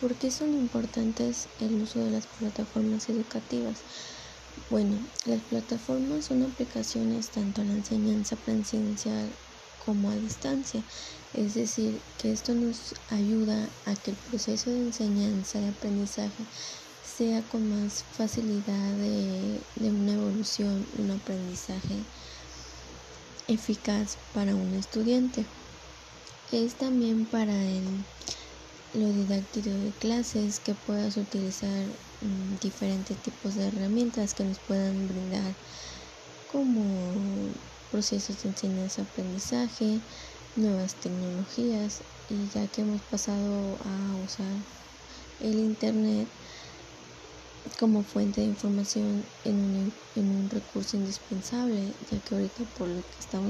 ¿Por qué son importantes el uso de las plataformas educativas? Bueno, las plataformas son aplicaciones tanto a la enseñanza presencial como a distancia. Es decir, que esto nos ayuda a que el proceso de enseñanza y aprendizaje sea con más facilidad de, de una evolución, un aprendizaje eficaz para un estudiante. Es también para el, lo didáctico de clases que puedas utilizar mm, diferentes tipos de herramientas que nos puedan brindar como procesos de enseñanza-aprendizaje, nuevas tecnologías y ya que hemos pasado a usar el Internet como fuente de información en un, en un recurso indispensable, ya que ahorita por lo que estamos